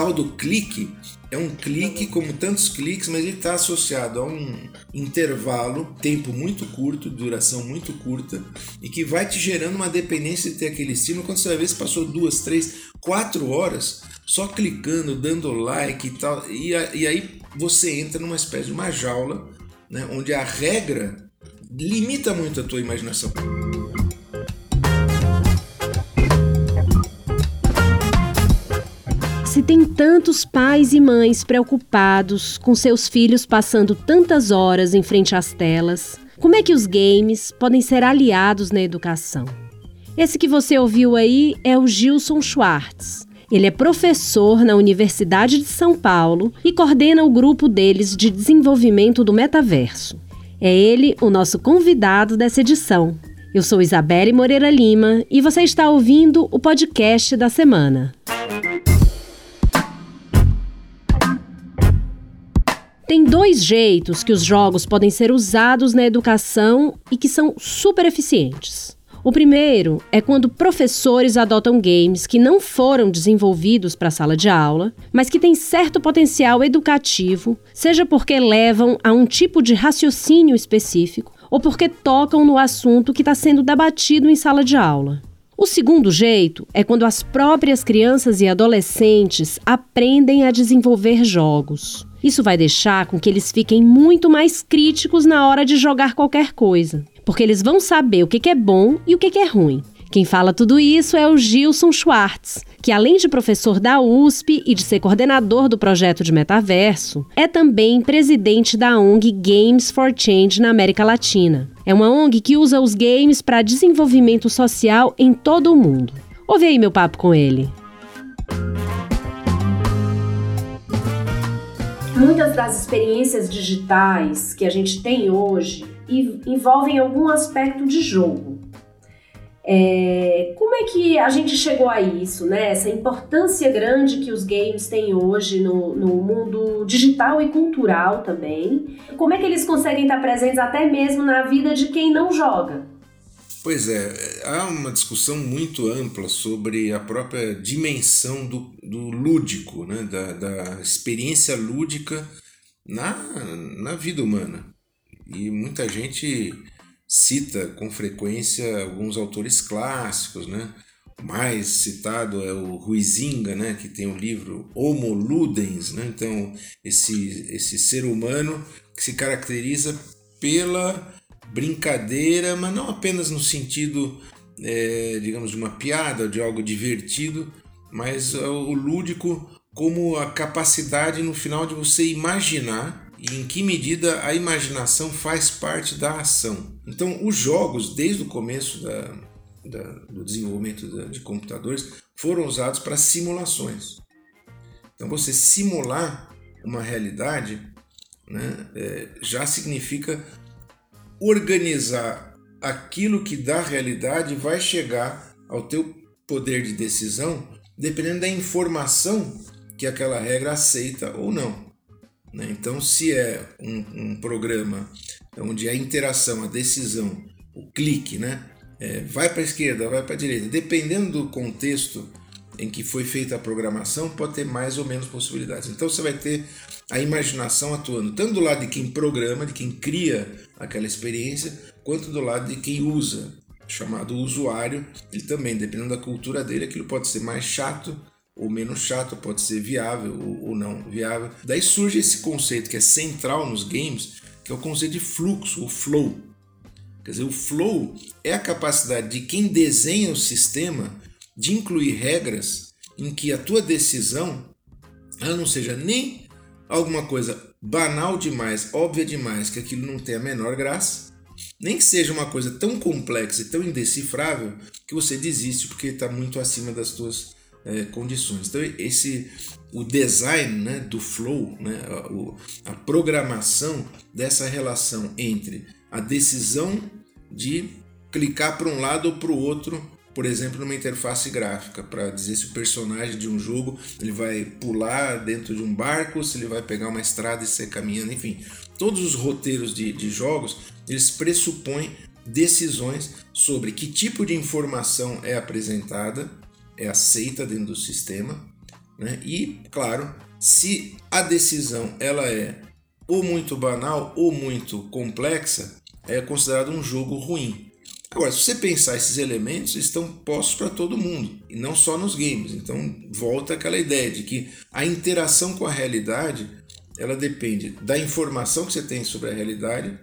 tal do clique é um clique como tantos cliques, mas ele está associado a um intervalo, tempo muito curto, duração muito curta, e que vai te gerando uma dependência de ter aquele estímulo. Quando você vai ver, você passou duas, três, quatro horas só clicando, dando like e tal, e, e aí você entra numa espécie de uma jaula, né, onde a regra limita muito a tua imaginação. Se tem tantos pais e mães preocupados com seus filhos passando tantas horas em frente às telas, como é que os games podem ser aliados na educação? Esse que você ouviu aí é o Gilson Schwartz. Ele é professor na Universidade de São Paulo e coordena o grupo deles de desenvolvimento do metaverso. É ele o nosso convidado dessa edição. Eu sou Isabelle Moreira Lima e você está ouvindo o podcast da semana. Tem dois jeitos que os jogos podem ser usados na educação e que são super eficientes. O primeiro é quando professores adotam games que não foram desenvolvidos para a sala de aula, mas que têm certo potencial educativo, seja porque levam a um tipo de raciocínio específico ou porque tocam no assunto que está sendo debatido em sala de aula. O segundo jeito é quando as próprias crianças e adolescentes aprendem a desenvolver jogos. Isso vai deixar com que eles fiquem muito mais críticos na hora de jogar qualquer coisa, porque eles vão saber o que é bom e o que é ruim. Quem fala tudo isso é o Gilson Schwartz, que além de professor da USP e de ser coordenador do projeto de metaverso, é também presidente da ONG Games for Change na América Latina. É uma ONG que usa os games para desenvolvimento social em todo o mundo. Ouve aí meu papo com ele. Muitas das experiências digitais que a gente tem hoje envolvem algum aspecto de jogo. É, como é que a gente chegou a isso, né? Essa importância grande que os games têm hoje no, no mundo digital e cultural também. Como é que eles conseguem estar presentes até mesmo na vida de quem não joga? Pois é, há uma discussão muito ampla sobre a própria dimensão do, do lúdico, né? da, da experiência lúdica na, na vida humana. E muita gente cita com frequência alguns autores clássicos, né? O mais citado é o Ruizinga, né, que tem o livro Homo Ludens, né? Então, esse esse ser humano que se caracteriza pela brincadeira, mas não apenas no sentido, é, digamos, de uma piada, de algo divertido, mas o lúdico como a capacidade no final de você imaginar e em que medida a imaginação faz parte da ação. Então, os jogos, desde o começo da, da, do desenvolvimento de computadores, foram usados para simulações. Então, você simular uma realidade né, é, já significa organizar aquilo que da realidade vai chegar ao teu poder de decisão, dependendo da informação que aquela regra aceita ou não. Né? Então, se é um, um, programa onde a interação, a decisão, o clique, né, é, vai para a esquerda, vai para a direita, dependendo do contexto em que foi feita a programação, pode ter mais ou menos possibilidades. Então, você vai ter a imaginação atuando tanto do lado de quem programa, de quem cria aquela experiência, quanto do lado de quem usa, chamado usuário. Ele também, dependendo da cultura dele, aquilo pode ser mais chato ou menos chato, pode ser viável ou não viável. Daí surge esse conceito que é central nos games, que é o conceito de fluxo, o flow. Quer dizer, o flow é a capacidade de quem desenha o sistema de incluir regras em que a tua decisão ela não seja nem alguma coisa banal demais, óbvia demais, que aquilo não tem a menor graça, nem que seja uma coisa tão complexa e tão indecifrável que você desiste porque está muito acima das suas é, condições. Então esse o design né, do flow, né, a, a programação dessa relação entre a decisão de clicar para um lado ou para o outro por exemplo, numa interface gráfica, para dizer se o personagem de um jogo ele vai pular dentro de um barco, se ele vai pegar uma estrada e sair caminhando, enfim. Todos os roteiros de, de jogos, eles pressupõem decisões sobre que tipo de informação é apresentada, é aceita dentro do sistema, Né? E, claro, se a decisão ela é ou muito banal ou muito complexa, é considerado um jogo ruim. Agora, se você pensar esses elementos, estão postos para todo mundo e não só nos games. Então, volta aquela ideia de que a interação com a realidade ela depende da informação que você tem sobre a realidade,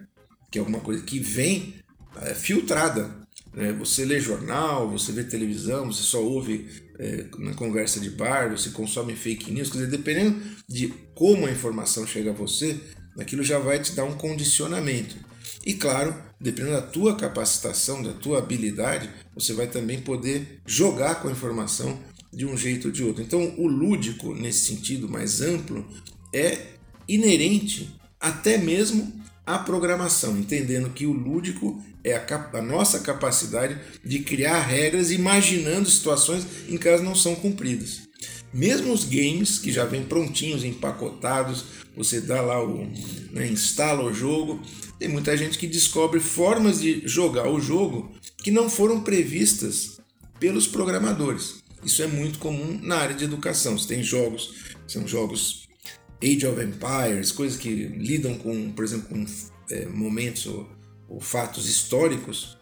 que é alguma coisa que vem é, filtrada. Né? Você lê jornal, você vê televisão, você só ouve é, na conversa de bar, você consome fake news. Quer dizer, dependendo de como a informação chega a você, aquilo já vai te dar um condicionamento. E claro, dependendo da tua capacitação, da tua habilidade, você vai também poder jogar com a informação de um jeito ou de outro. Então, o lúdico, nesse sentido mais amplo, é inerente até mesmo à programação, entendendo que o lúdico é a, a, nossa capacidade de criar regras imaginando situações em que elas não são cumpridas. Mesmo os games que já vêm prontinhos, empacotados, você dá lá o. Né, instala o jogo. Tem muita gente que descobre formas de jogar o jogo que não foram previstas pelos programadores. Isso é muito comum na área de educação. Você tem jogos, são jogos Age of Empires, coisas que lidam com, por exemplo, com é, momentos ou, ou fatos históricos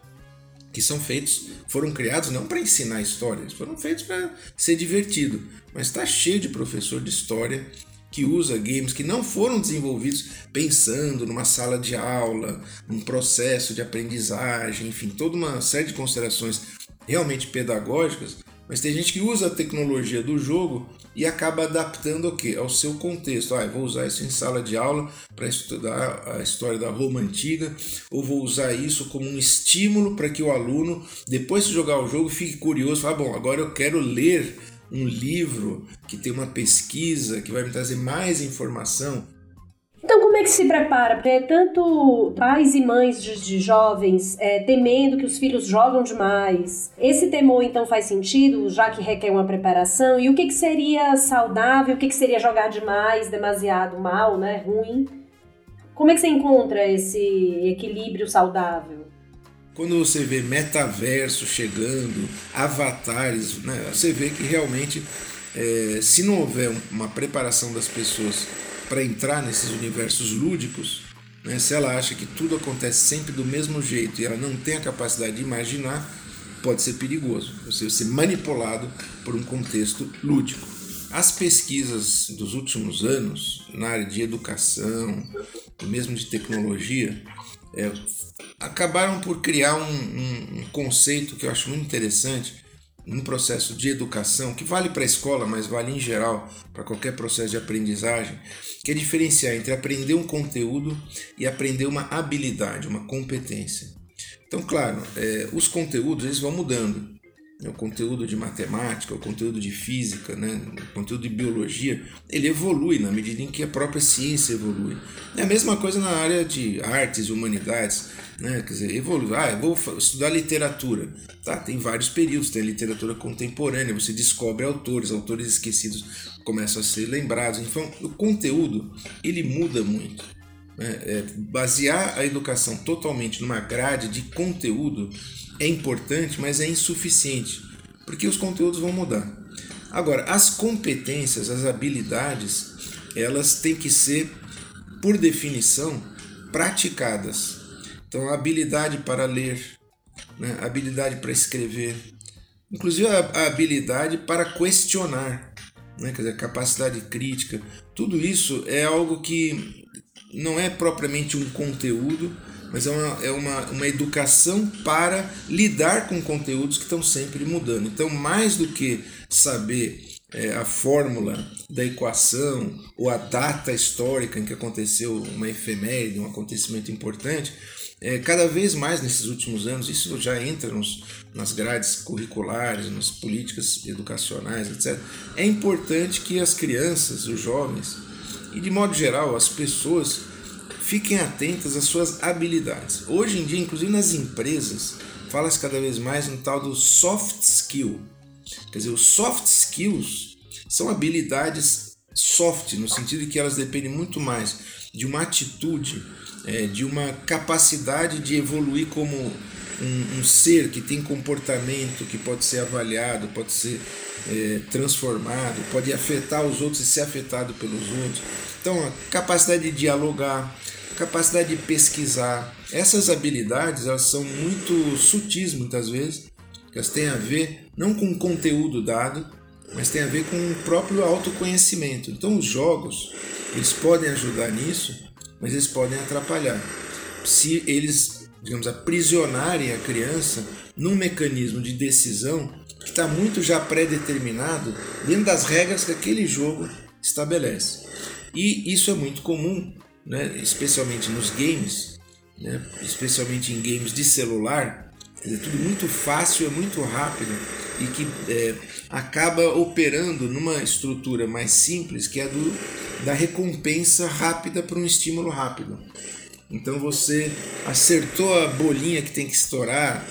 que são feitos, foram criados não para ensinar histórias, foram feitos para ser divertido. Mas está cheio de professor de história que usa games que não foram desenvolvidos pensando numa sala de aula, num processo de aprendizagem, enfim, toda uma série de considerações realmente pedagógicas, mas tem gente que usa a tecnologia do jogo e acaba adaptando o quê? Ao seu contexto. Ah, vou usar isso em sala de aula para estudar a história da Roma antiga, ou vou usar isso como um estímulo para que o aluno, depois de jogar o jogo, fique curioso, fale, ah, bom, agora eu quero ler um livro que tem uma pesquisa que vai me trazer mais informação. Então, como é que se prepara? Porque tanto pais e mães de, de jovens é, temendo que os filhos jogam demais. Esse temor, então, faz sentido, já que requer uma preparação? E o que, que seria saudável? O que, que seria jogar demais, demasiado mal, né? Ruim? Como é que você encontra esse equilíbrio saudável? Quando você vê metaverso chegando, avatares, né, você vê que realmente, é, se não houver uma preparação das pessoas para entrar nesses universos lúdicos, né, se ela acha que tudo acontece sempre do mesmo jeito e ela não tem a capacidade de imaginar, pode ser perigoso você ser manipulado por um contexto lúdico. As pesquisas dos últimos anos na área de educação, mesmo de tecnologia, é, acabaram por criar um, um, um, conceito que eu acho muito interessante no processo de educação, que vale para a escola, mas vale em geral para qualquer processo de aprendizagem, que é diferenciar entre aprender um conteúdo e aprender uma habilidade, uma competência. Então, claro, é, os conteúdos eles vão mudando. O conteúdo de matemática, o conteúdo de física, né, o conteúdo de biologia, ele evolui na medida em que a própria ciência evolui. É a mesma coisa na área de artes humanidades. Né? Quer dizer, evolui. Ah, eu vou estudar literatura. Tá, tem vários períodos, tem literatura contemporânea, você descobre autores, autores esquecidos começam a ser lembrados. Então, o conteúdo, ele muda muito. Né? É, basear a educação totalmente numa grade de conteúdo é importante, mas é insuficiente, porque os conteúdos vão mudar. Agora, as competências, as habilidades, elas têm que ser, por definição, praticadas. Então, a habilidade para ler, né? a habilidade para escrever, inclusive a, habilidade para questionar, né? Quer dizer, capacidade crítica, tudo isso é algo que não é propriamente um conteúdo, mas é uma, é uma, uma educação para lidar com conteúdos que estão sempre mudando. Então, mais do que saber é, a fórmula da equação ou a data histórica em que aconteceu uma efeméride, um acontecimento importante, é, cada vez mais nesses últimos anos, isso já entra nos, nas grades curriculares, nas políticas educacionais, etc. É importante que as crianças, os jovens e de modo geral as pessoas fiquem atentas às suas habilidades. Hoje em dia, inclusive nas empresas, fala-se cada vez mais no tal do soft skill. Quer dizer, os soft skills são habilidades soft, no sentido de que elas dependem muito mais de uma atitude, é, de uma capacidade de evoluir como um, um, ser que tem comportamento que pode ser avaliado, pode ser é, transformado, pode afetar os outros e ser afetado pelos outros. Então, a capacidade de dialogar, capacidade de pesquisar, essas habilidades elas são muito sutis muitas vezes, elas têm a ver não com o conteúdo dado, mas tem a ver com o próprio autoconhecimento. Então, os jogos eles podem ajudar nisso, mas eles podem atrapalhar. Se eles, digamos, aprisionarem a criança num mecanismo de decisão que está muito já pré-determinado dentro das regras que aquele jogo estabelece. E isso é muito comum, né, especialmente nos games, né, especialmente em games de celular, é tudo muito fácil, é muito rápido e que é, acaba operando numa estrutura mais simples que é a do, da recompensa rápida para um estímulo rápido. Então você acertou a bolinha que tem que estourar,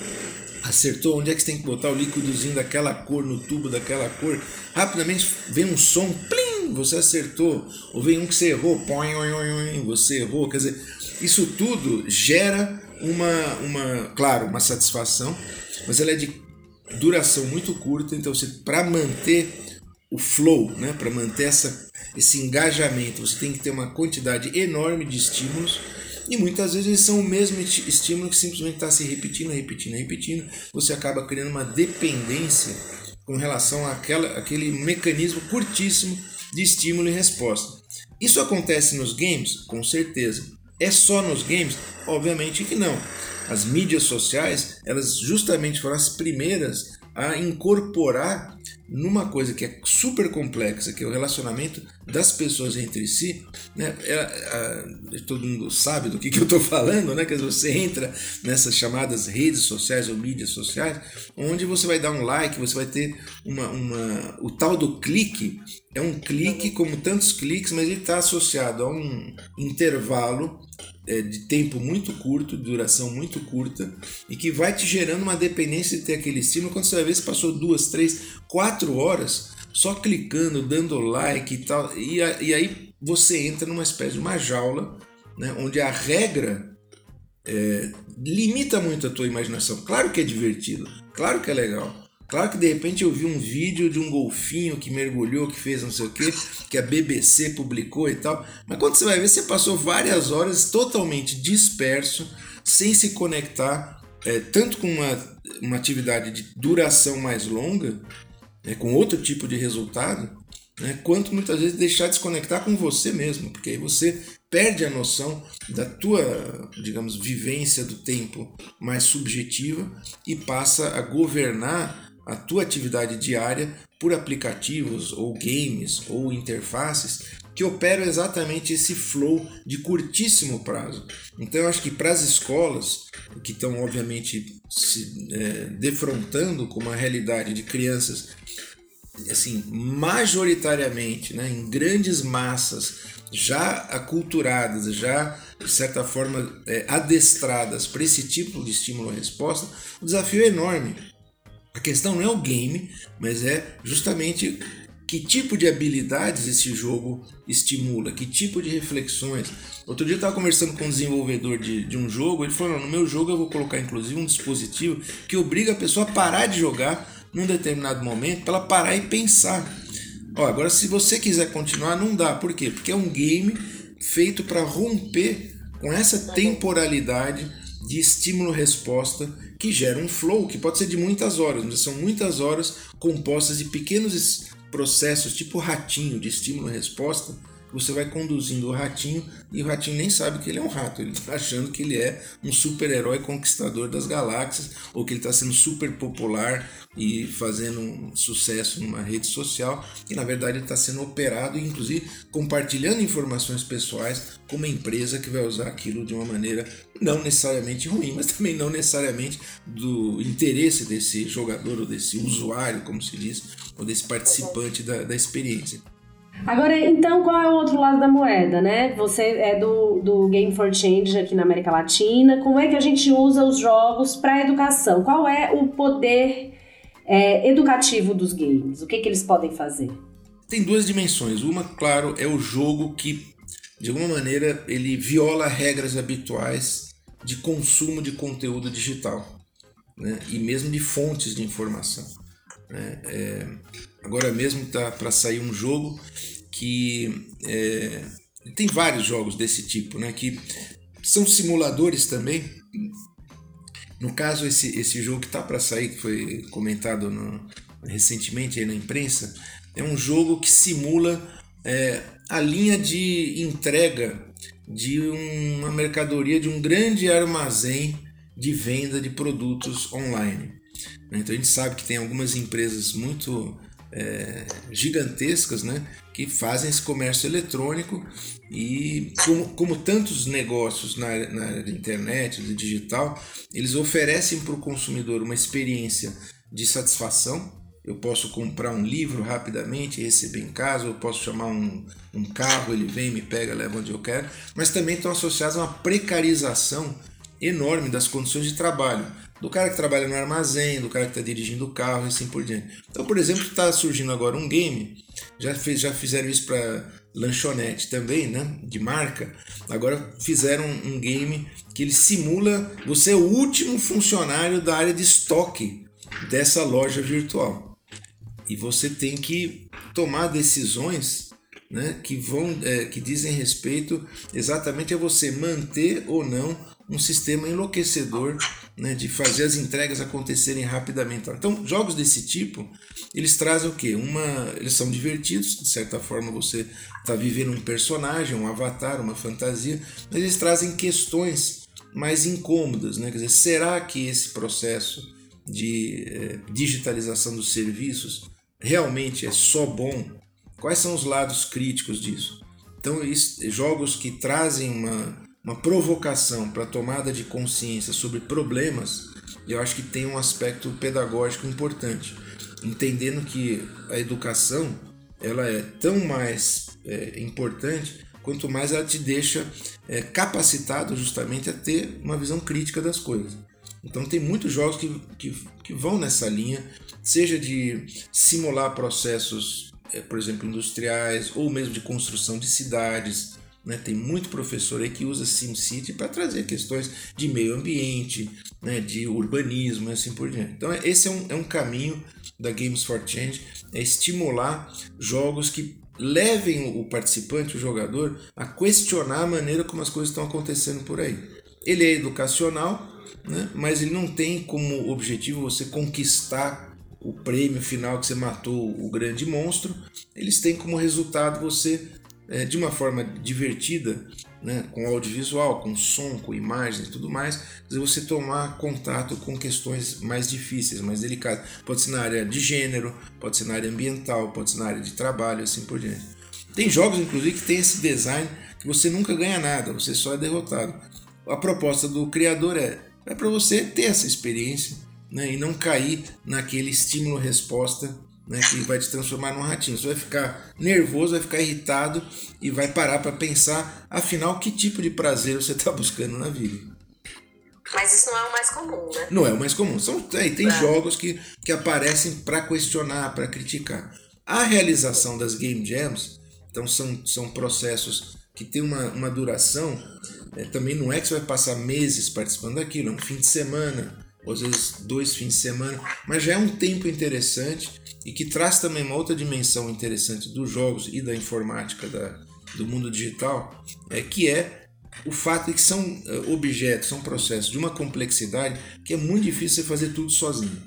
acertou onde é que você tem que botar o líquidozinho daquela cor no tubo daquela cor, rapidamente vem um som, plim, você acertou, ou vem um que você errou, põe, você errou, quer dizer, isso tudo gera uma, uma, claro, uma satisfação, mas ela é de duração muito curta, então você para manter o flow, né, para manter essa, esse engajamento, você tem que ter uma quantidade enorme de estímulos e muitas vezes são o mesmo estímulo que simplesmente está se repetindo, repetindo, repetindo. Você acaba criando uma dependência com relação àquela, àquele mecanismo curtíssimo de estímulo e resposta. Isso acontece nos games? Com certeza. É só nos games? Obviamente que não. As mídias sociais, elas justamente foram as primeiras a incorporar numa coisa que é super complexa, que é o relacionamento das pessoas entre si, né? É, é, todo mundo sabe do que, que eu estou falando, né? Que você entra nessas chamadas redes sociais ou mídias sociais, onde você vai dar um like, você vai ter uma, uma o tal do clique é um clique como tantos cliques, mas ele está associado a um intervalo é, de tempo muito curto, de duração muito curta, e que vai te gerando uma dependência de ter aquele estímulo. Quando você vai ver, você passou duas, três, quatro horas só clicando, dando like e tal, e, e aí você entra numa espécie de uma jaula, né, onde a regra é, limita muito a tua imaginação. Claro que é divertido, claro que é legal, Claro que de repente eu vi um vídeo de um golfinho que mergulhou, que fez não sei o que, que a BBC publicou e tal. Mas quando você vai ver, você passou várias horas totalmente disperso, sem se conectar, é, tanto com uma, uma atividade de duração mais longa, né, com outro tipo de resultado, né, quanto muitas vezes deixar de se conectar com você mesmo, porque aí você perde a noção da tua, digamos, vivência do tempo mais subjetiva e passa a governar a tua atividade diária por aplicativos ou games ou interfaces que operam exatamente esse flow de curtíssimo prazo. Então eu acho que para as escolas que estão obviamente se é, defrontando com uma realidade de crianças assim majoritariamente, né, em grandes massas já aculturadas, já de certa forma é, adestradas para esse tipo de estímulo-resposta, o desafio é enorme a questão não é o game, mas é justamente que tipo de habilidades esse jogo estimula, que tipo de reflexões. Outro dia eu estava conversando com um desenvolvedor de, de um jogo, ele falou: no meu jogo eu vou colocar inclusive um dispositivo que obriga a pessoa a parar de jogar num determinado momento para ela parar e pensar. Ó, agora, se você quiser continuar, não dá. Por quê? Porque é um game feito para romper com essa temporalidade de estímulo-resposta que gera um flow que pode ser de muitas horas, mas são muitas horas compostas de pequenos processos, tipo ratinho de estímulo-resposta, você vai conduzindo o ratinho e o ratinho nem sabe que ele é um rato, ele está achando que ele é um super-herói conquistador das galáxias ou que ele está sendo super popular e fazendo um sucesso numa rede social e na verdade ele está sendo operado e inclusive compartilhando informações pessoais com uma empresa que vai usar aquilo de uma maneira não necessariamente ruim, mas também não necessariamente do interesse desse jogador ou desse usuário, como se diz, ou desse participante da, da experiência. Agora, então, qual é o outro lado da moeda, né? Você é do, do Game for Change aqui na América Latina. Como é que a gente usa os jogos para educação? Qual é o poder é, educativo dos games? O que, que eles podem fazer? tem duas dimensões. Uma, claro, é o jogo que, de alguma maneira, ele viola regras habituais de consumo de conteúdo digital né? e mesmo de fontes de informação. Né? É, agora mesmo está para sair um jogo que é, tem vários jogos desse tipo, né? que são simuladores também. No caso, esse, esse jogo que está para sair, que foi comentado no, recentemente aí na imprensa, é um jogo que simula é, a linha de entrega de uma mercadoria de um grande armazém de venda de produtos online. Então a gente sabe que tem algumas empresas muito é, gigantescas né, que fazem esse comércio eletrônico e, como, como tantos negócios na, na internet, do digital, eles oferecem para o consumidor uma experiência de satisfação eu posso comprar um livro rapidamente receber em casa, eu posso chamar um, um carro, ele vem, me pega, leva onde eu quero, mas também estão associados a uma precarização enorme das condições de trabalho. Do cara que trabalha no armazém, do cara que está dirigindo o carro e assim por diante. Então, por exemplo, está surgindo agora um game, já, fez, já fizeram isso para lanchonete também, né? De marca. Agora fizeram um game que ele simula você é o último funcionário da área de estoque dessa loja virtual e você tem que tomar decisões né, que vão é, que dizem respeito exatamente a você manter ou não um sistema enlouquecedor né, de fazer as entregas acontecerem rapidamente. Então, jogos desse tipo, eles trazem o quê? Uma, eles são divertidos, de certa forma você está vivendo um personagem, um avatar, uma fantasia, mas eles trazem questões mais incômodas, né? Quer dizer, será que esse processo de é, digitalização dos serviços realmente é só bom? Quais são os lados críticos disso? Então, jogos que trazem uma, uma provocação para tomada de consciência sobre problemas, eu acho que tem um aspecto pedagógico importante, entendendo que a educação ela é tão mais é, importante quanto mais ela te deixa é, capacitado justamente a ter uma visão crítica das coisas. Então tem muitos jogos que, que, que vão nessa linha, seja de simular processos, é, por exemplo, industriais, ou mesmo de construção de cidades. Né? Tem muito professor aí que usa SimCity para trazer questões de meio ambiente, né? de urbanismo e assim por diante. Então, esse é um, é um caminho da Games for Change, é estimular jogos que levem o participante, o jogador, a questionar a maneira como as coisas estão acontecendo por aí. Ele é educacional, né? mas ele não tem como objetivo você conquistar o prêmio final que você matou o grande monstro. Eles têm como resultado você, é, de uma forma divertida, né? com audiovisual, com som, com imagens e tudo mais, você tomar contato com questões mais difíceis, mais delicadas. Pode ser na área de gênero, pode ser na área ambiental, pode ser na área de trabalho, assim por diante. Tem jogos, inclusive, que tem esse design que você nunca ganha nada, você só é derrotado. A proposta do criador é é para você ter essa experiência né, e não cair naquele estímulo-resposta né, que vai te transformar num ratinho. Você vai ficar nervoso, vai ficar irritado e vai parar para pensar, afinal, que tipo de prazer você está buscando na vida. Mas isso não é o mais comum, né? Não é o mais comum. São, tem, tem é. jogos que, que aparecem para questionar, para criticar. A realização das game jams, então são, são processos que têm uma, uma duração é, também não é que você vai passar meses participando daquilo, é um fim de semana, ou às vezes dois fins de semana, mas já é um tempo interessante e que traz também uma outra dimensão interessante dos jogos e da informática da, do mundo digital, é que é o fato de que são é, objetos, são processos de uma complexidade que é muito difícil você fazer tudo sozinho.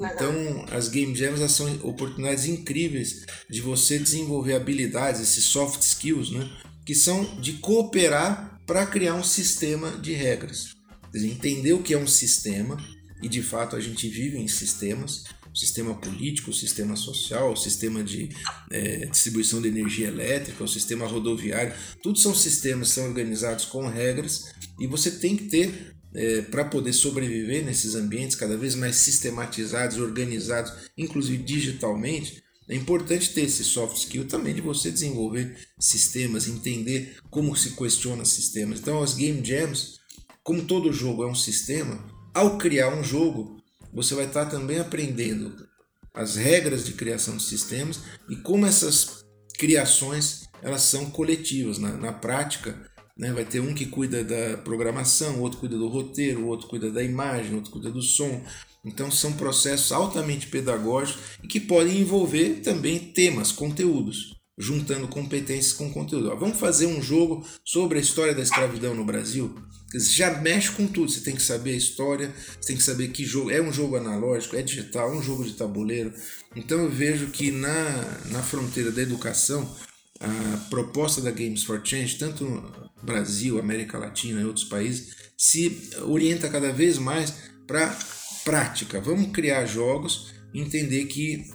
Então, as game jams são oportunidades incríveis de você desenvolver habilidades, esses soft skills, né? que são de cooperar para criar um sistema de regras. Dizer, entender o que é um sistema, e de fato a gente vive em sistemas, sistema político, o sistema social, o sistema de é, distribuição de energia elétrica, o sistema rodoviário, tudo são sistemas são organizados com regras e você tem que ter é, para poder sobreviver nesses ambientes cada vez mais sistematizados, organizados, inclusive digitalmente, é importante ter esse soft skill também de você desenvolver sistemas, entender como se questiona sistemas. Então, as game jams, como todo jogo é um sistema, ao criar um jogo, você vai estar também aprendendo as regras de criação de sistemas e como essas criações elas são coletivas. Na, na prática, né, vai ter um que cuida da programação, outro cuida do roteiro, outro cuida da imagem, outro cuida do som. Então são processos altamente pedagógicos e que podem envolver também temas, conteúdos, juntando competências com conteúdo. Vamos fazer um jogo sobre a história da escravidão no Brasil? Já mexe com tudo, você tem que saber a história, você tem que saber que jogo é um jogo analógico, é digital, é um jogo de tabuleiro. Então eu vejo que na, na fronteira da educação, a proposta da Games for Change, tanto no Brasil, América Latina e outros países, se orienta cada vez mais para prática. Vamos criar jogos, entender que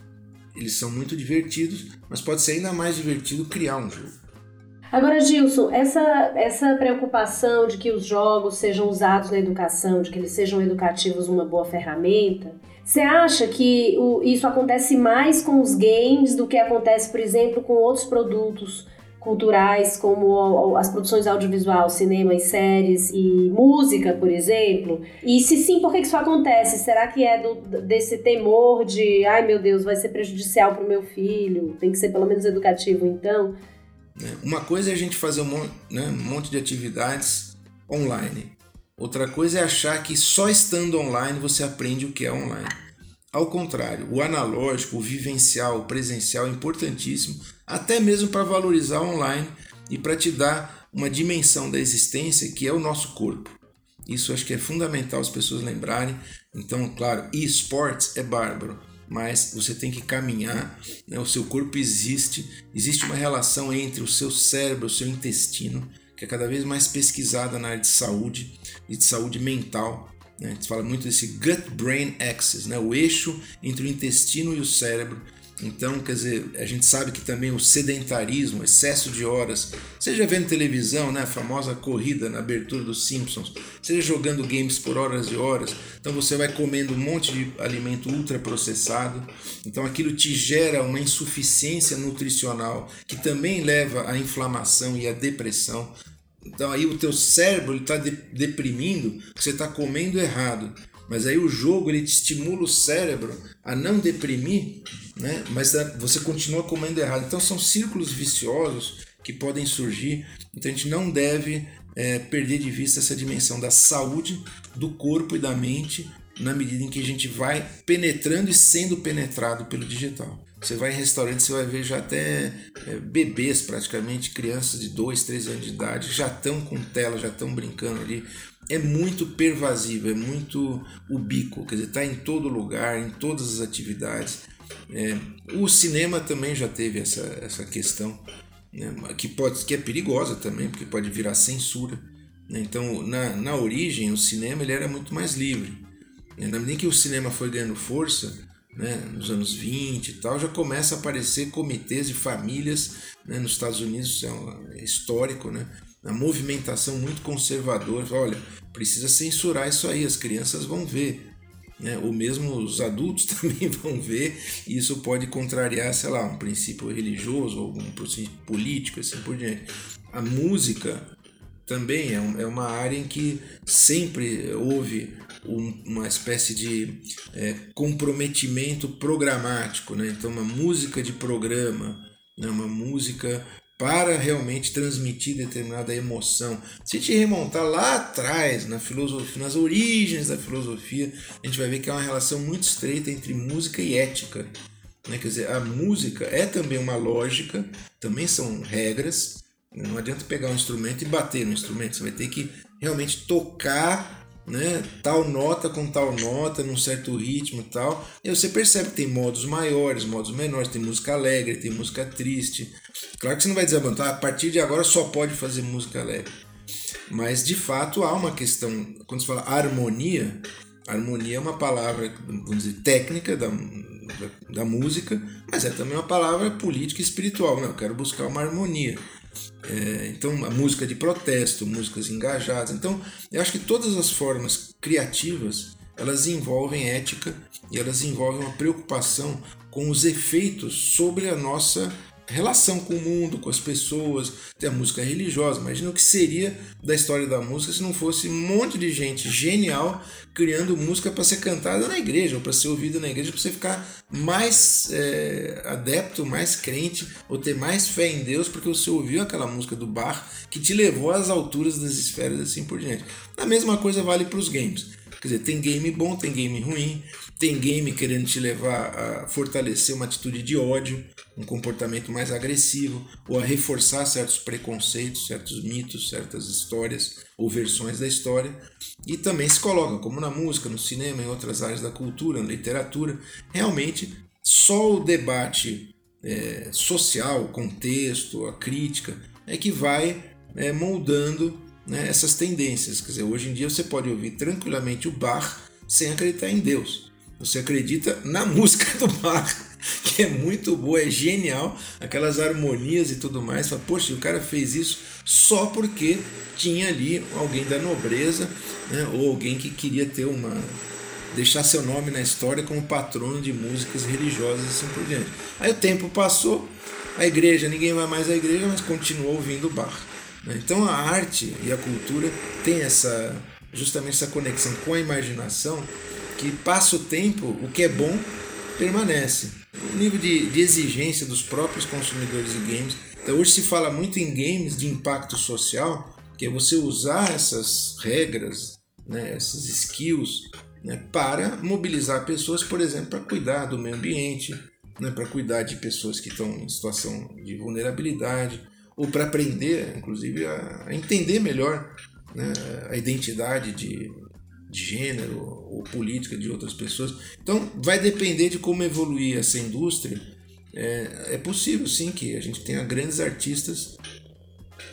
eles são muito divertidos, mas pode ser ainda mais divertido criar um jogo. Agora, Gilson, essa, essa preocupação de que os jogos sejam usados na educação, de que eles sejam educativos uma boa ferramenta, você acha que o, isso acontece mais com os games do que acontece, por exemplo, com outros produtos culturais como as produções audiovisual, cinema e séries e música, por exemplo? E se sim, por que isso acontece? Será que é do, desse temor de, ai meu Deus, vai ser prejudicial para o meu filho? Tem que ser pelo menos educativo, então? É, uma coisa é a gente fazer um monte, né, um monte de atividades online. Outra coisa é achar que só estando online você aprende o que é online. Ao contrário, o analógico, o vivencial, o presencial é importantíssimo, até mesmo para valorizar online e para te dar uma dimensão da existência que é o nosso corpo. Isso acho que é fundamental as pessoas lembrarem. Então, claro, esportes é bárbaro, mas você tem que caminhar, né? o seu corpo existe, existe uma relação entre o seu cérebro, o seu intestino, que é cada vez mais pesquisada na área de saúde e de saúde mental né? A gente fala muito desse gut-brain axis, né? o eixo entre o intestino e o cérebro. Então, quer dizer, a gente sabe que também o sedentarismo, o excesso de horas, seja vendo televisão, né, a famosa corrida na abertura dos Simpsons, seja jogando games por horas e horas, então você vai comendo um monte de alimento ultraprocessado, então aquilo te gera uma insuficiência nutricional que também leva à inflamação e à depressão. Então aí o teu cérebro está de, deprimindo você está comendo errado. Mas aí o jogo ele te estimula o cérebro a não deprimir, né? mas você continua comendo errado. Então são círculos viciosos que podem surgir. Então a gente não deve é, perder de vista essa dimensão da saúde do corpo e da mente na medida em que a gente vai penetrando e sendo penetrado pelo digital. Você vai em restaurante, você vai ver já até é, bebês, praticamente, crianças de 2, 3 anos de idade, já estão com tela, já estão brincando ali. É muito pervasivo, é muito ubíquo, quer dizer, está em todo lugar, em todas as atividades. É, o cinema também já teve essa, essa questão, né, que, pode, que é perigosa também, porque pode virar censura. Né? Então, na, na origem, o cinema ele era muito mais livre. Na medida que o cinema foi ganhando força, né, nos anos 20 e tal, já começa a aparecer comitês de famílias né, nos Estados Unidos, é, um, é histórico, né? A movimentação muito conservadora, olha, precisa censurar isso aí, as crianças vão ver, né? ou mesmo os adultos também vão ver, e isso pode contrariar, sei lá, um princípio religioso, algum princípio político, assim por diante. A música também é, é uma área em que sempre houve um, uma espécie de é, comprometimento programático, né? então uma música de programa, né? uma música para realmente transmitir determinada emoção. Se gente remontar lá atrás, na filosofia, nas origens da filosofia, a gente vai ver que há uma relação muito estreita entre música e ética. Né? Quer dizer, a música é também uma lógica, também são regras. Não adianta pegar um instrumento e bater no instrumento, você vai ter que realmente tocar né? Tal nota com tal nota, num certo ritmo e tal. E você percebe que tem modos maiores, modos menores, tem música alegre, tem música triste. Claro que você não vai dizer, a partir de agora só pode fazer música alegre. Mas de fato há uma questão, quando se fala harmonia, harmonia é uma palavra, vamos dizer, técnica da, da, da música, mas é também uma palavra política e espiritual. Né? Eu quero buscar uma harmonia. É, então, a música de protesto, músicas engajadas. Então, eu acho que todas as formas criativas elas envolvem ética e elas envolvem uma preocupação com os efeitos sobre a nossa relação com o mundo, com as pessoas, tem a música religiosa. Imagina o que seria da história da música se não fosse um monte de gente genial criando música para ser cantada na igreja, ou para ser ouvida na igreja, para você ficar mais é, adepto, mais crente, ou ter mais fé em Deus, porque você ouviu aquela música do Bar que te levou às alturas das esferas assim por diante. A mesma coisa vale para os games. Quer dizer, tem game bom, tem game ruim, tem game querendo te levar a fortalecer uma atitude de ódio, um comportamento mais agressivo, ou a reforçar certos preconceitos, certos mitos, certas histórias ou versões da história. E também se coloca, como na música, no cinema, em outras áreas da cultura, na literatura, realmente só o debate é, social, o contexto, a crítica, é que vai é, moldando né, essas tendências. Quer dizer, hoje em dia você pode ouvir tranquilamente o Bach sem acreditar em Deus. Você acredita na música do Bach, que é muito boa, é genial, aquelas harmonias e tudo mais. Fala, Poxa, o cara fez isso só porque tinha ali alguém da nobreza, né, ou alguém que queria ter uma deixar seu nome na história como patrono de músicas religiosas e assim por diante. Aí o tempo passou, a igreja, ninguém vai mais à igreja, mas continuou ouvindo Bach. Né? Então a arte e a cultura tem essa justamente essa conexão com a imaginação que passa o tempo, o que é bom permanece. O nível de, de exigência dos próprios consumidores de games. Então hoje se fala muito em games de impacto social, que é você usar essas regras, né, essas skills, né, para mobilizar pessoas, por exemplo, para cuidar do meio ambiente, né, para cuidar de pessoas que estão em situação de vulnerabilidade, ou para aprender, inclusive, a, entender melhor né, a identidade de, de gênero ou política de outras pessoas. Então, vai depender de como evoluir essa indústria. É, é possível, sim, que a gente tenha grandes artistas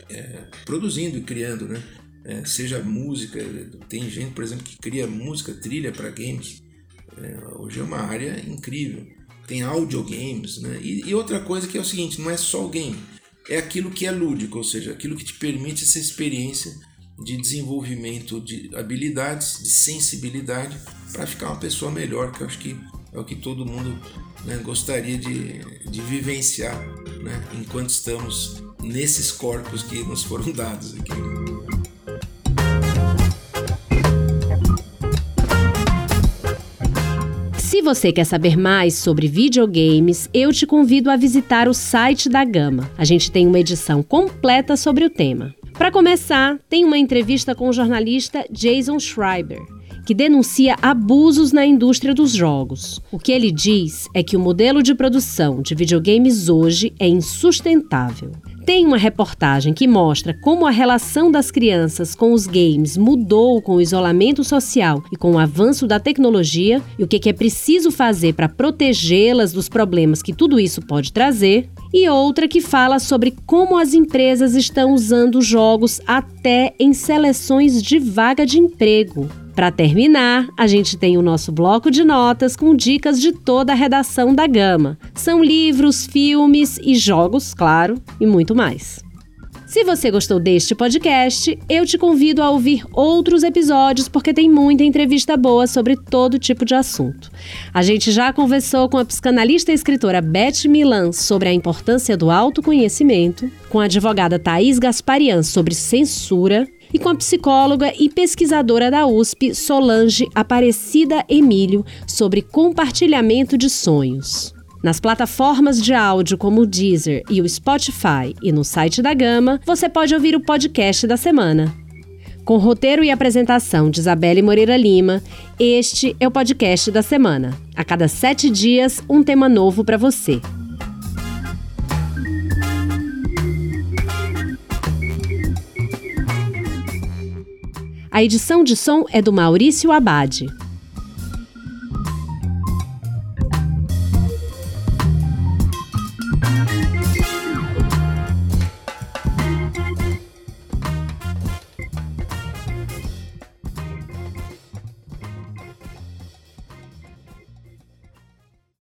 é, produzindo e criando, né? É, seja música, tem gente, por exemplo, que cria música, trilha para games. É, hoje é uma área incrível. Tem audiogames, né? E, e outra coisa que é o seguinte, não é só o game é aquilo que é lúdico, ou seja, aquilo que te permite essa experiência de desenvolvimento de habilidades, de sensibilidade, para ficar uma pessoa melhor, que eu acho que é o que todo mundo né, gostaria de, de vivenciar né, enquanto estamos nesses corpos que nos foram dados aqui. Você quer saber mais sobre videogames, eu te convido a visitar o site da Gama. A gente tem uma edição completa sobre o tema. Para começar, tem uma entrevista com o jornalista Jason Schreiber, que denuncia abusos na indústria dos jogos. O que ele diz é que o modelo de produção de videogames hoje é insustentável. Tem uma reportagem que mostra como a relação das crianças com os games mudou com o isolamento social e com o avanço da tecnologia e o que é preciso fazer para protegê-las dos problemas que tudo isso pode trazer. E outra que fala sobre como as empresas estão usando jogos até em seleções de vaga de emprego. Para terminar, a gente tem o nosso bloco de notas com dicas de toda a redação da Gama. São livros, filmes e jogos, claro, e muito mais. Se você gostou deste podcast, eu te convido a ouvir outros episódios porque tem muita entrevista boa sobre todo tipo de assunto. A gente já conversou com a psicanalista e escritora Beth Milan sobre a importância do autoconhecimento, com a advogada Thaís Gasparian sobre censura e com a psicóloga e pesquisadora da USP, Solange Aparecida Emílio, sobre compartilhamento de sonhos. Nas plataformas de áudio como o Deezer e o Spotify e no site da Gama, você pode ouvir o podcast da semana. Com roteiro e apresentação de Isabelle Moreira Lima, este é o podcast da semana. A cada sete dias, um tema novo para você. A edição de som é do Maurício Abade.